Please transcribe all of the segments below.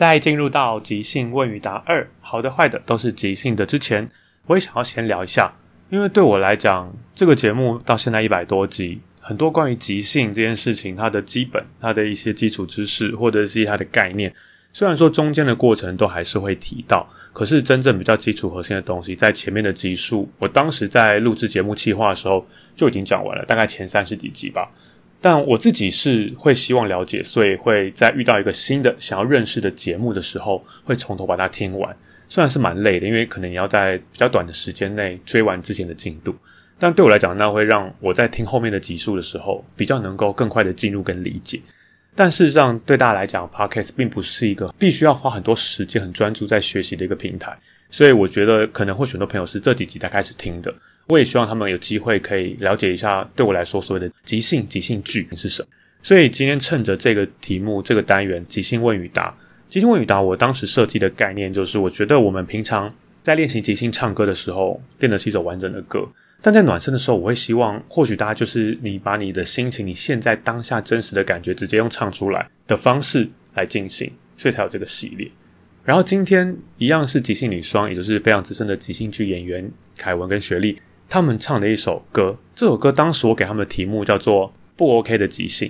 在进入到即兴问与答二，好的坏的都是即兴的之前，我也想要先聊一下，因为对我来讲，这个节目到现在一百多集，很多关于即兴这件事情，它的基本、它的一些基础知识或者是它的概念，虽然说中间的过程都还是会提到，可是真正比较基础核心的东西，在前面的集数，我当时在录制节目企划的时候就已经讲完了，大概前三十几集吧。但我自己是会希望了解，所以会在遇到一个新的想要认识的节目的时候，会从头把它听完。虽然是蛮累的，因为可能你要在比较短的时间内追完之前的进度，但对我来讲，那会让我在听后面的集数的时候，比较能够更快的进入跟理解。但事实上，对大家来讲，Podcast 并不是一个必须要花很多时间、很专注在学习的一个平台，所以我觉得可能会许多朋友是这几集才开始听的。我也希望他们有机会可以了解一下，对我来说所谓的即兴即兴剧是什么。所以今天趁着这个题目、这个单元即兴问与答，即兴问与答，我当时设计的概念就是，我觉得我们平常在练习即兴唱歌的时候，练的是一首完整的歌，但在暖身的时候，我会希望或许大家就是你把你的心情、你现在当下真实的感觉，直接用唱出来的方式来进行，所以才有这个系列。然后今天一样是即兴女双，也就是非常资深的即兴剧演员凯文跟雪莉。他们唱的一首歌，这首歌当时我给他们的题目叫做《不 OK 的即兴》。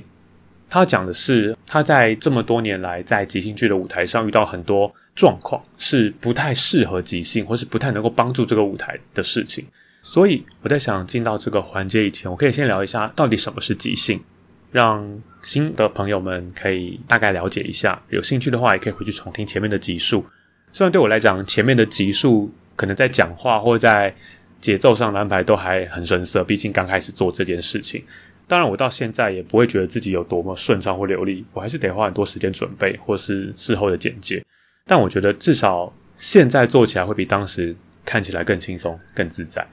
他讲的是他在这么多年来在即兴剧的舞台上遇到很多状况，是不太适合即兴，或是不太能够帮助这个舞台的事情。所以我在想，进到这个环节以前，我可以先聊一下到底什么是即兴，让新的朋友们可以大概了解一下。有兴趣的话，也可以回去重听前面的集数。虽然对我来讲，前面的集数可能在讲话或在节奏上的安排都还很生涩，毕竟刚开始做这件事情。当然，我到现在也不会觉得自己有多么顺畅或流利，我还是得花很多时间准备或是事后的简介。但我觉得至少现在做起来会比当时看起来更轻松、更自在。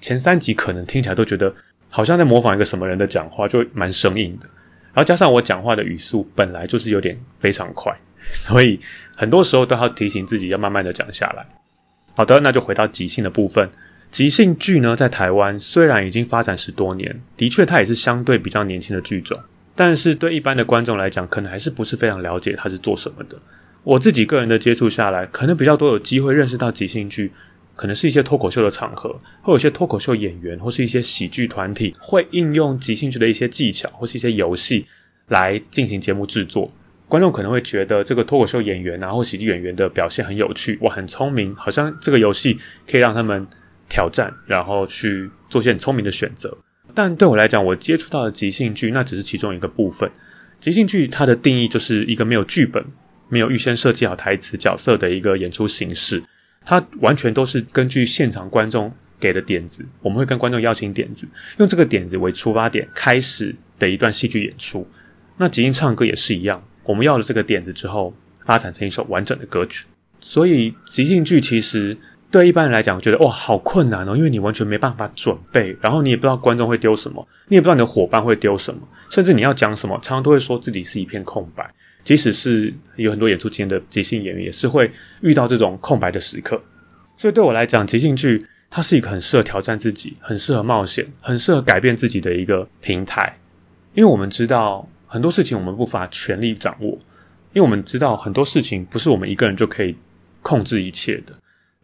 前三集可能听起来都觉得好像在模仿一个什么人的讲话，就蛮生硬的。然后加上我讲话的语速本来就是有点非常快，所以很多时候都要提醒自己要慢慢的讲下来。好的，那就回到即兴的部分。即兴剧呢，在台湾虽然已经发展十多年，的确它也是相对比较年轻的剧种，但是对一般的观众来讲，可能还是不是非常了解它是做什么的。我自己个人的接触下来，可能比较多有机会认识到即兴剧，可能是一些脱口秀的场合，会有些脱口秀演员或是一些喜剧团体会应用即兴剧的一些技巧或是一些游戏来进行节目制作。观众可能会觉得这个脱口秀演员啊或喜剧演员的表现很有趣，哇，很聪明，好像这个游戏可以让他们。挑战，然后去做些很聪明的选择。但对我来讲，我接触到的即兴剧那只是其中一个部分。即兴剧它的定义就是一个没有剧本、没有预先设计好台词、角色的一个演出形式。它完全都是根据现场观众给的点子，我们会跟观众邀请点子，用这个点子为出发点开始的一段戏剧演出。那即兴唱歌也是一样，我们要了这个点子之后，发展成一首完整的歌曲。所以即兴剧其实对一般人来讲，觉得哇好困难哦，因为你完全没办法准备，然后你也不知道观众会丢什么，你也不知道你的伙伴会丢什么，甚至你要讲什么，常常都会说自己是一片空白。即使是有很多演出经验的即兴演员，也是会遇到这种空白的时刻。所以对我来讲，即兴剧它是一个很适合挑战自己、很适合冒险、很适合改变自己的一个平台。因为我们知道很多事情我们无法全力掌握，因为我们知道很多事情不是我们一个人就可以控制一切的。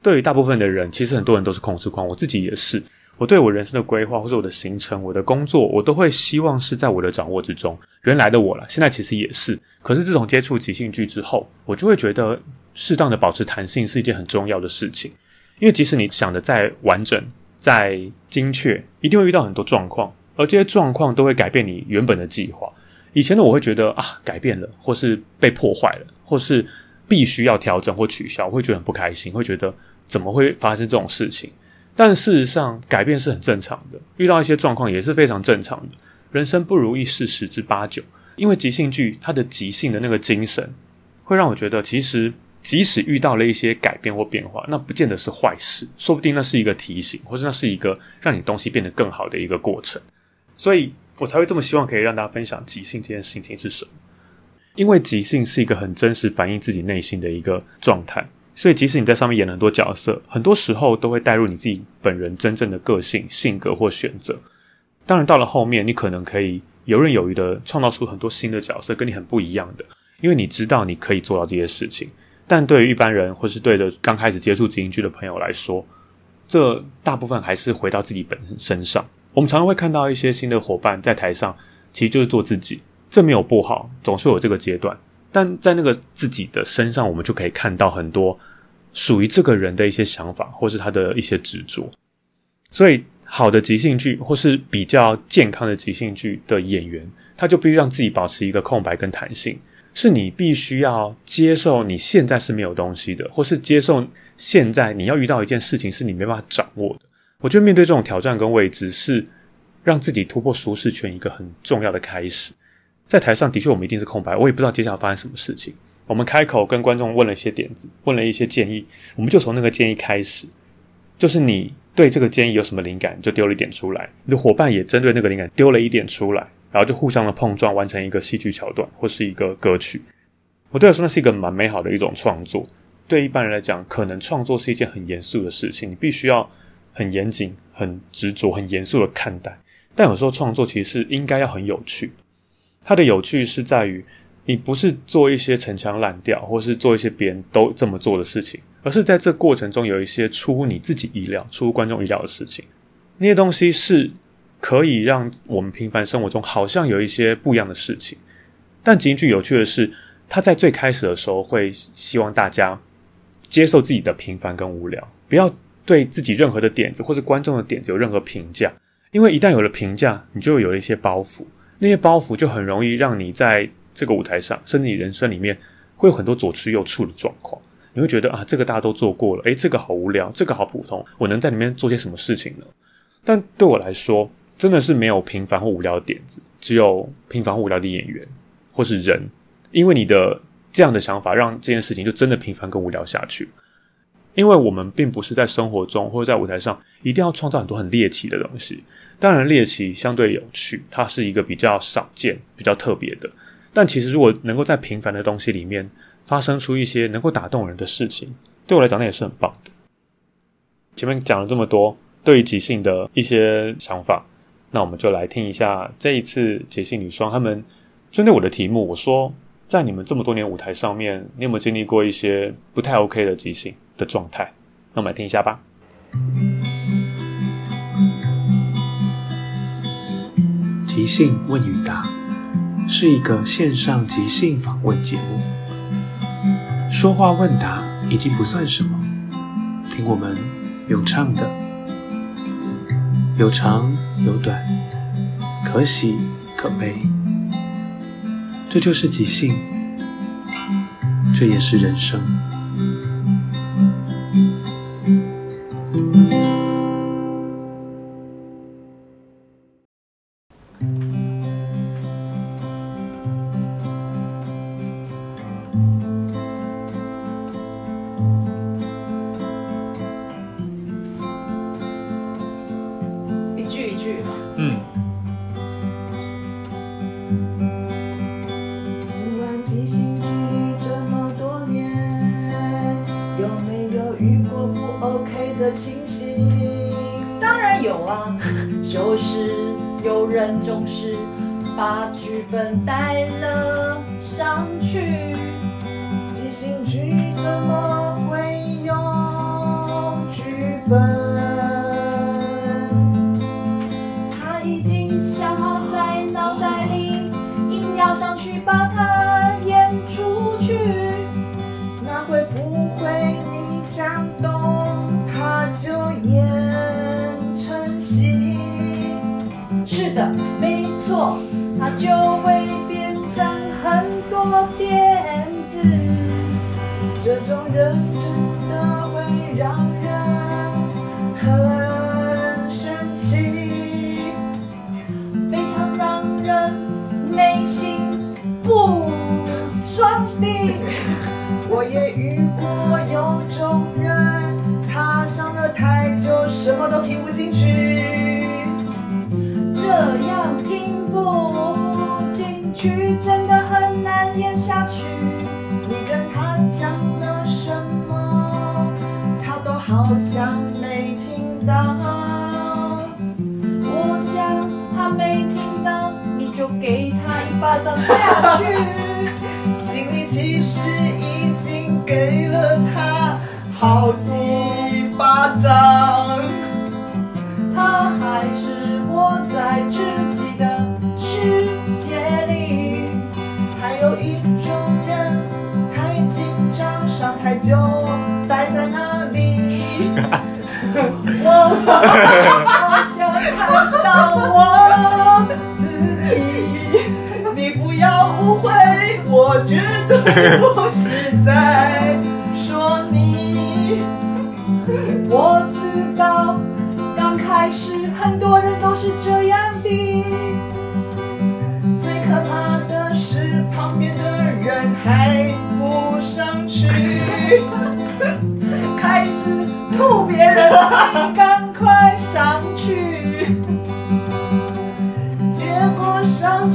对于大部分的人，其实很多人都是控制狂，我自己也是。我对我人生的规划，或者我的行程、我的工作，我都会希望是在我的掌握之中。原来的我了，现在其实也是。可是，自从接触即兴剧之后，我就会觉得，适当的保持弹性是一件很重要的事情。因为即使你想的再完整、再精确，一定会遇到很多状况，而这些状况都会改变你原本的计划。以前的我会觉得啊，改变了，或是被破坏了，或是必须要调整或取消，我会觉得很不开心，会觉得怎么会发生这种事情？但事实上，改变是很正常的，遇到一些状况也是非常正常的。人生不如意事十之八九，因为即兴剧它的即兴的那个精神，会让我觉得，其实即使遇到了一些改变或变化，那不见得是坏事，说不定那是一个提醒，或者那是一个让你东西变得更好的一个过程。所以我才会这么希望可以让大家分享即兴这件事情是什么，因为即兴是一个很真实反映自己内心的一个状态。所以，即使你在上面演了很多角色，很多时候都会带入你自己本人真正的个性、性格或选择。当然，到了后面，你可能可以游刃有余的创造出很多新的角色，跟你很不一样的，因为你知道你可以做到这些事情。但对于一般人，或是对着刚开始接触即兴剧的朋友来说，这大部分还是回到自己本身上。我们常常会看到一些新的伙伴在台上，其实就是做自己，这没有不好，总是有这个阶段。但在那个自己的身上，我们就可以看到很多。属于这个人的一些想法，或是他的一些执着，所以好的即兴剧，或是比较健康的即兴剧的演员，他就必须让自己保持一个空白跟弹性。是你必须要接受你现在是没有东西的，或是接受现在你要遇到一件事情是你没办法掌握的。我觉得面对这种挑战跟未知，是让自己突破舒适圈一个很重要的开始。在台上的确，我们一定是空白，我也不知道接下来发生什么事情。我们开口跟观众问了一些点子，问了一些建议，我们就从那个建议开始，就是你对这个建议有什么灵感，就丢了一点出来，你的伙伴也针对那个灵感丢了一点出来，然后就互相的碰撞，完成一个戏剧桥段或是一个歌曲。我对我说，那是一个蛮美好的一种创作。对一般人来讲，可能创作是一件很严肃的事情，你必须要很严谨、很执着、很严肃的看待。但有时候创作其实是应该要很有趣，它的有趣是在于。你不是做一些陈腔滥调，或是做一些别人都这么做的事情，而是在这过程中有一些出乎你自己意料、出乎观众意料的事情。那些东西是可以让我们平凡生活中好像有一些不一样的事情。但极具有趣的是，他在最开始的时候会希望大家接受自己的平凡跟无聊，不要对自己任何的点子或者观众的点子有任何评价，因为一旦有了评价，你就有了一些包袱，那些包袱就很容易让你在。这个舞台上，甚至你人生里面会有很多左吃右绌的状况，你会觉得啊，这个大家都做过了，诶，这个好无聊，这个好普通，我能在里面做些什么事情呢？但对我来说，真的是没有平凡或无聊的点子，只有平凡或无聊的演员或是人，因为你的这样的想法，让这件事情就真的平凡跟无聊下去。因为我们并不是在生活中或者在舞台上一定要创造很多很猎奇的东西，当然猎奇相对有趣，它是一个比较少见、比较特别的。但其实，如果能够在平凡的东西里面发生出一些能够打动人的事情，对我来讲，那也是很棒的。前面讲了这么多对于即兴的一些想法，那我们就来听一下这一次即兴女双他们针对我的题目，我说在你们这么多年舞台上面，你有没有经历过一些不太 OK 的即兴的状态？那我们来听一下吧。即兴问与答。是一个线上即兴访问节目，说话问答已经不算什么，听我们咏唱的，有长有短，可喜可悲，这就是即兴，这也是人生。剧这么多年，有没有遇过不 OK 的情形？当然有啊，就是有人总是把剧本带了上去。它就会变成很多点子。这种人真的会让去，真的很难演下去。你跟他讲了什么，他都好像没听到。我想他没听到，你就给他一巴掌下去。心里其实已经给了他好几巴掌。我想看到我自己。你不要误会，我绝对不是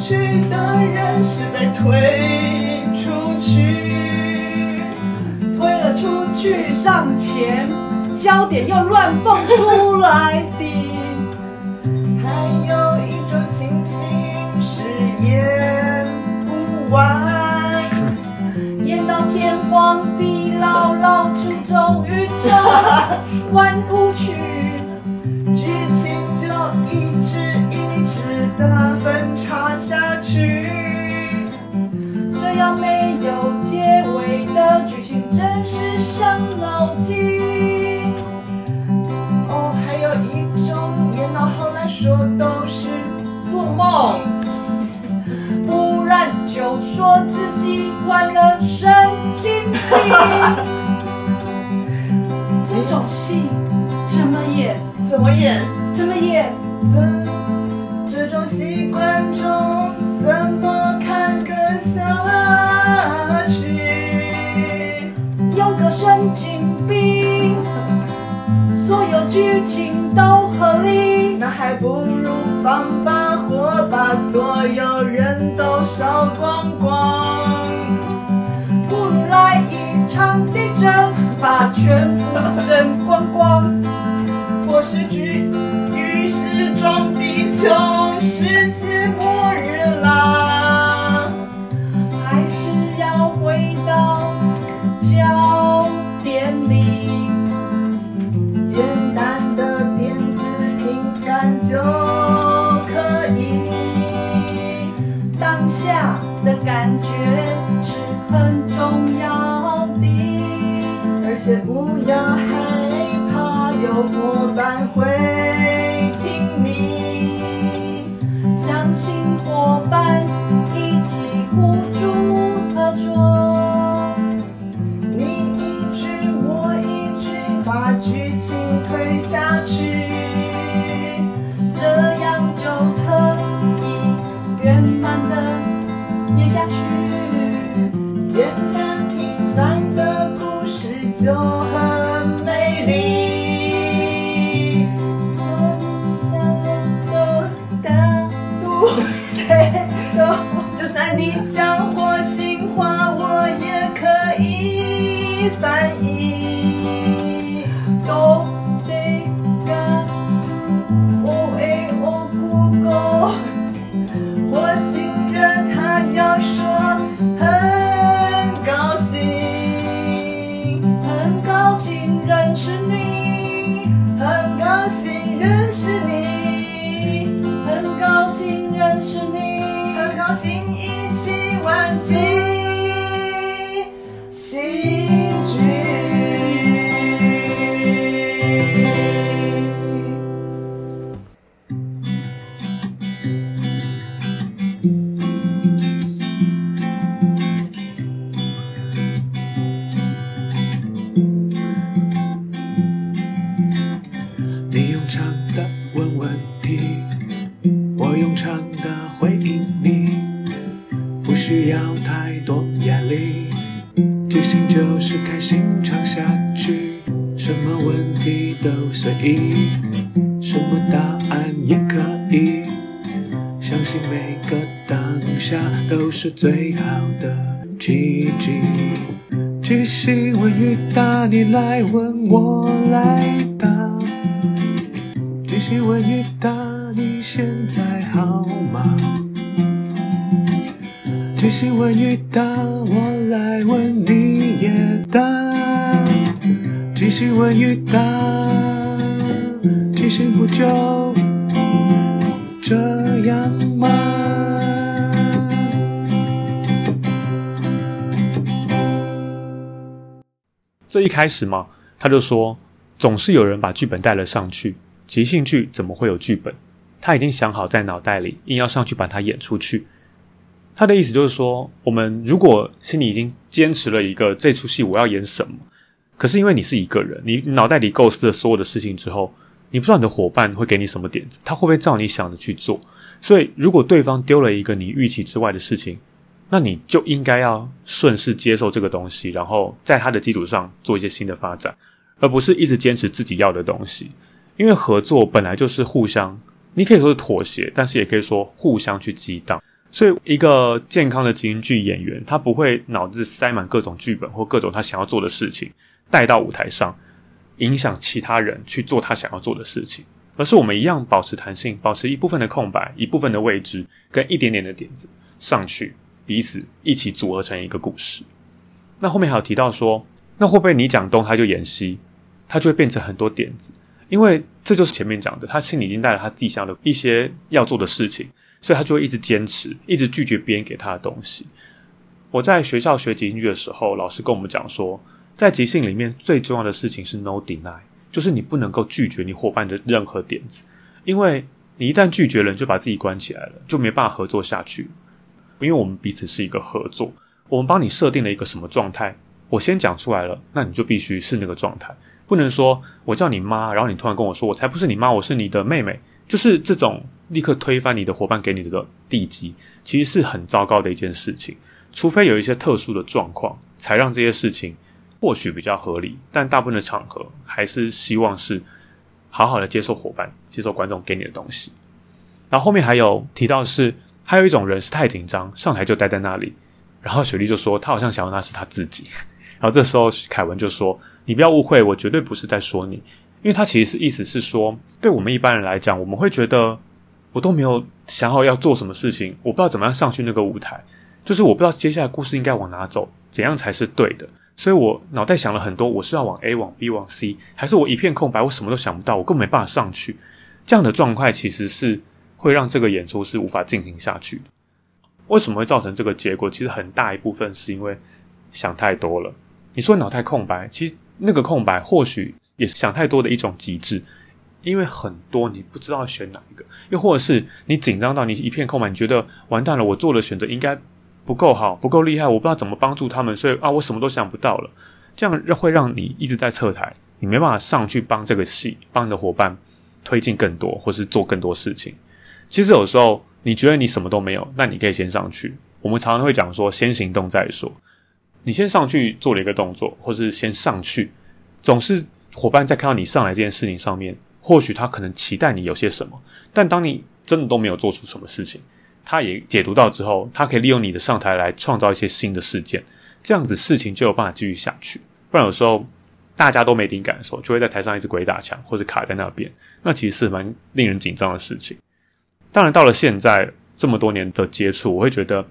去的人是被推出去。推了出去上前，焦点又乱蹦出来的。还有一种情形是演不完，演到天荒地老，老祖宗宇宙万物去。剧情就一直一直的说自己患了神经病。这种戏怎么演？怎么演？怎么演？怎这种习惯中怎么看得下去？有个神经病，所有剧情都合理。那还不如放吧，把所有人都烧光光。不来一场地震，把全部震光光。我是局于是撞地球，嘿嘿，就算你讲火星话，我也可以翻译。是最好的奇迹。只希望遇到，你来问我这一开始嘛，他就说，总是有人把剧本带了上去，即兴剧怎么会有剧本？他已经想好在脑袋里，硬要上去把它演出去。他的意思就是说，我们如果心里已经坚持了一个这出戏我要演什么，可是因为你是一个人，你脑袋里构思了所有的事情之后，你不知道你的伙伴会给你什么点子，他会不会照你想的去做？所以，如果对方丢了一个你预期之外的事情，那你就应该要顺势接受这个东西，然后在它的基础上做一些新的发展，而不是一直坚持自己要的东西。因为合作本来就是互相，你可以说是妥协，但是也可以说互相去激荡。所以，一个健康的即兴剧演员，他不会脑子塞满各种剧本或各种他想要做的事情带到舞台上，影响其他人去做他想要做的事情，而是我们一样保持弹性，保持一部分的空白，一部分的未知，跟一点点的点子上去。彼此一起组合成一个故事。那后面还有提到说，那会不会你讲东他就演西，他就会变成很多点子？因为这就是前面讲的，他心里已经带了他自己想的一些要做的事情，所以他就会一直坚持，一直拒绝别人给他的东西。我在学校学即兴剧的时候，老师跟我们讲说，在即兴里面最重要的事情是 no deny，就是你不能够拒绝你伙伴的任何点子，因为你一旦拒绝了，就把自己关起来了，就没办法合作下去。因为我们彼此是一个合作，我们帮你设定了一个什么状态，我先讲出来了，那你就必须是那个状态，不能说我叫你妈，然后你突然跟我说我才不是你妈，我是你的妹妹，就是这种立刻推翻你的伙伴给你的地基，其实是很糟糕的一件事情。除非有一些特殊的状况，才让这些事情或许比较合理，但大部分的场合还是希望是好好的接受伙伴、接受观众给你的东西。然后后面还有提到是。还有一种人是太紧张，上台就待在那里。然后雪莉就说，他好像想要那是他自己。然后这时候凯文就说：“你不要误会，我绝对不是在说你，因为他其实是意思是说，对我们一般人来讲，我们会觉得我都没有想好要做什么事情，我不知道怎么样上去那个舞台，就是我不知道接下来故事应该往哪走，怎样才是对的。所以我脑袋想了很多，我是要往 A 往 B 往 C，还是我一片空白，我什么都想不到，我根本没办法上去。这样的状态其实是。”会让这个演出是无法进行下去的。为什么会造成这个结果？其实很大一部分是因为想太多了。你说脑袋空白，其实那个空白或许也是想太多的一种极致。因为很多你不知道选哪一个，又或者是你紧张到你一片空白，你觉得完蛋了，我做的选择应该不够好，不够厉害，我不知道怎么帮助他们，所以啊，我什么都想不到了。这样会让你一直在侧台，你没办法上去帮这个戏，帮你的伙伴推进更多，或是做更多事情。其实有时候你觉得你什么都没有，那你可以先上去。我们常常会讲说，先行动再说。你先上去做了一个动作，或是先上去，总是伙伴在看到你上来这件事情上面，或许他可能期待你有些什么，但当你真的都没有做出什么事情，他也解读到之后，他可以利用你的上台来创造一些新的事件，这样子事情就有办法继续下去。不然有时候大家都没灵感的时候，就会在台上一直鬼打墙，或者卡在那边，那其实是蛮令人紧张的事情。当然，到了现在这么多年的接触，我会觉得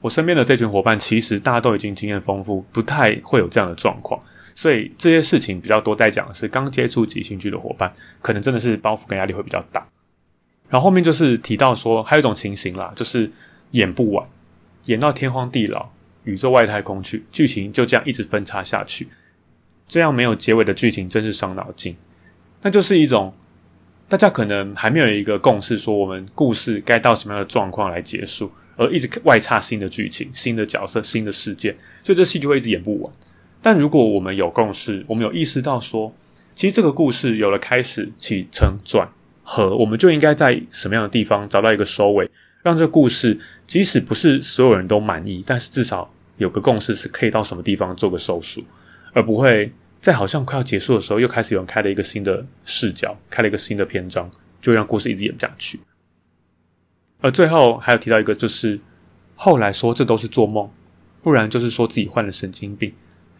我身边的这群伙伴，其实大家都已经经验丰富，不太会有这样的状况。所以这些事情比较多在讲的是刚接触即兴剧的伙伴，可能真的是包袱跟压力会比较大。然后后面就是提到说，还有一种情形啦，就是演不完，演到天荒地老、宇宙外太空去，剧情就这样一直分叉下去，这样没有结尾的剧情真是伤脑筋。那就是一种大家可能还没有一个共识，说我们故事该到什么样的状况来结束，而一直外插新的剧情、新的角色、新的事件，所以这戏就会一直演不完。但如果我们有共识，我们有意识到说，其实这个故事有了开始、起承转。合我们就应该在什么样的地方找到一个收尾，让这故事即使不是所有人都满意，但是至少有个共识是可以到什么地方做个收束，而不会在好像快要结束的时候又开始有人开了一个新的视角，开了一个新的篇章，就让故事一直演下去。而最后还有提到一个，就是后来说这都是做梦，不然就是说自己患了神经病，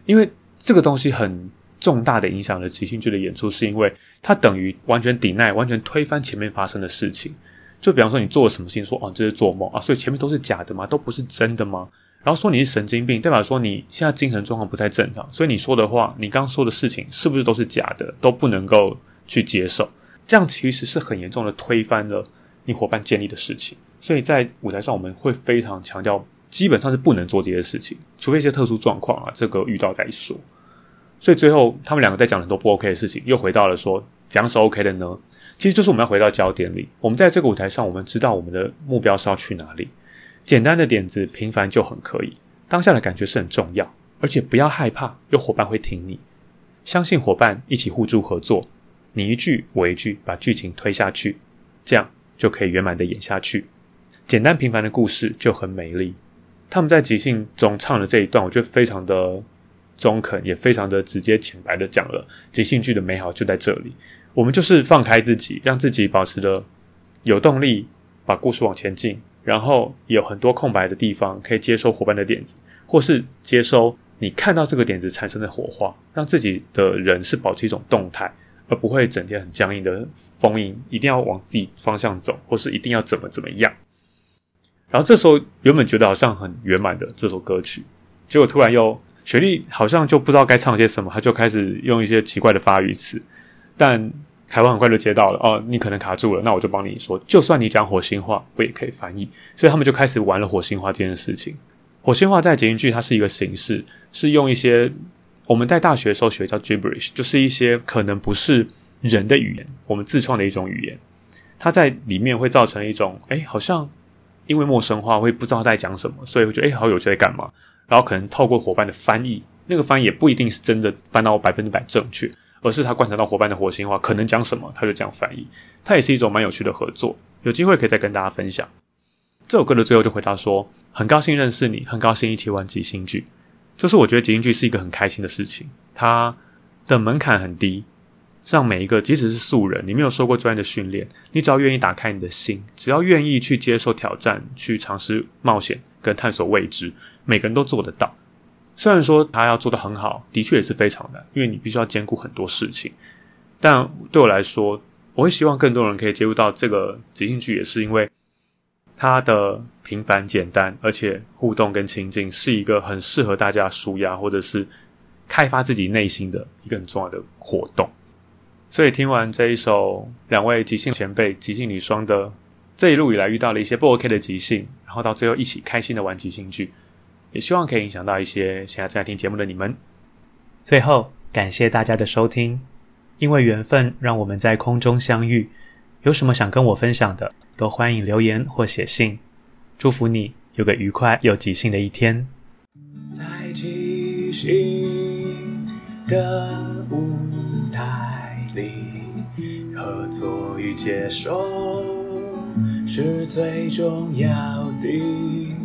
因为这个东西很。重大的影响了即兴剧的演出，是因为它等于完全抵赖、完全推翻前面发生的事情。就比方说，你做了什么事情，说哦这是做梦啊，所以前面都是假的吗？都不是真的吗？然后说你是神经病，代表说你现在精神状况不太正常，所以你说的话，你刚说的事情是不是都是假的，都不能够去接受？这样其实是很严重的推翻了你伙伴建立的事情。所以在舞台上，我们会非常强调，基本上是不能做这些事情，除非一些特殊状况啊，这个遇到再说。所以最后，他们两个在讲很多不 OK 的事情，又回到了说怎样是 OK 的呢？其实就是我们要回到焦点里。我们在这个舞台上，我们知道我们的目标是要去哪里。简单的点子，平凡就很可以。当下的感觉是很重要，而且不要害怕，有伙伴会挺你。相信伙伴，一起互助合作，你一句我一句，把剧情推下去，这样就可以圆满的演下去。简单平凡的故事就很美丽。他们在即兴中唱的这一段，我觉得非常的。中肯也非常的直接浅白的讲了即兴剧的美好就在这里，我们就是放开自己，让自己保持着有动力，把故事往前进，然后有很多空白的地方可以接收伙伴的点子，或是接收你看到这个点子产生的火花，让自己的人是保持一种动态，而不会整天很僵硬的封印，一定要往自己方向走，或是一定要怎么怎么样。然后这时候原本觉得好像很圆满的这首歌曲，结果突然又。雪莉好像就不知道该唱些什么，他就开始用一些奇怪的发语词。但台湾很快就接到了，哦，你可能卡住了，那我就帮你说，就算你讲火星话，我也可以翻译。所以他们就开始玩了火星话这件事情。火星话在捷音剧它是一个形式，是用一些我们在大学的时候学叫 gibberish，就是一些可能不是人的语言，我们自创的一种语言。它在里面会造成一种，哎，好像因为陌生化会不知道在讲什么，所以会觉得，哎，好有趣，在干嘛？然后可能透过伙伴的翻译，那个翻译也不一定是真的翻到百分之百正确，而是他观察到伙伴的火星话可能讲什么，他就这样翻译。它也是一种蛮有趣的合作，有机会可以再跟大家分享。这首歌的最后就回答说：“很高兴认识你，很高兴一起玩即兴剧。”就是我觉得即兴剧是一个很开心的事情，它的门槛很低，让每一个即使是素人，你没有受过专业的训练，你只要愿意打开你的心，只要愿意去接受挑战，去尝试冒险跟探索未知。每个人都做得到，虽然说他要做的很好，的确也是非常难，因为你必须要兼顾很多事情。但对我来说，我会希望更多人可以接触到这个即兴剧，也是因为它的平凡简单，而且互动跟情境是一个很适合大家舒压或者是开发自己内心的一个很重要的活动。所以听完这一首两位即兴前辈、即兴女双的这一路以来遇到了一些不 OK 的即兴，然后到最后一起开心的玩即兴剧。也希望可以影响到一些现在正在听节目的你们。最后，感谢大家的收听，因为缘分让我们在空中相遇。有什么想跟我分享的，都欢迎留言或写信。祝福你有个愉快又即兴的一天。在即兴的舞台里，合作与接受是最重要的。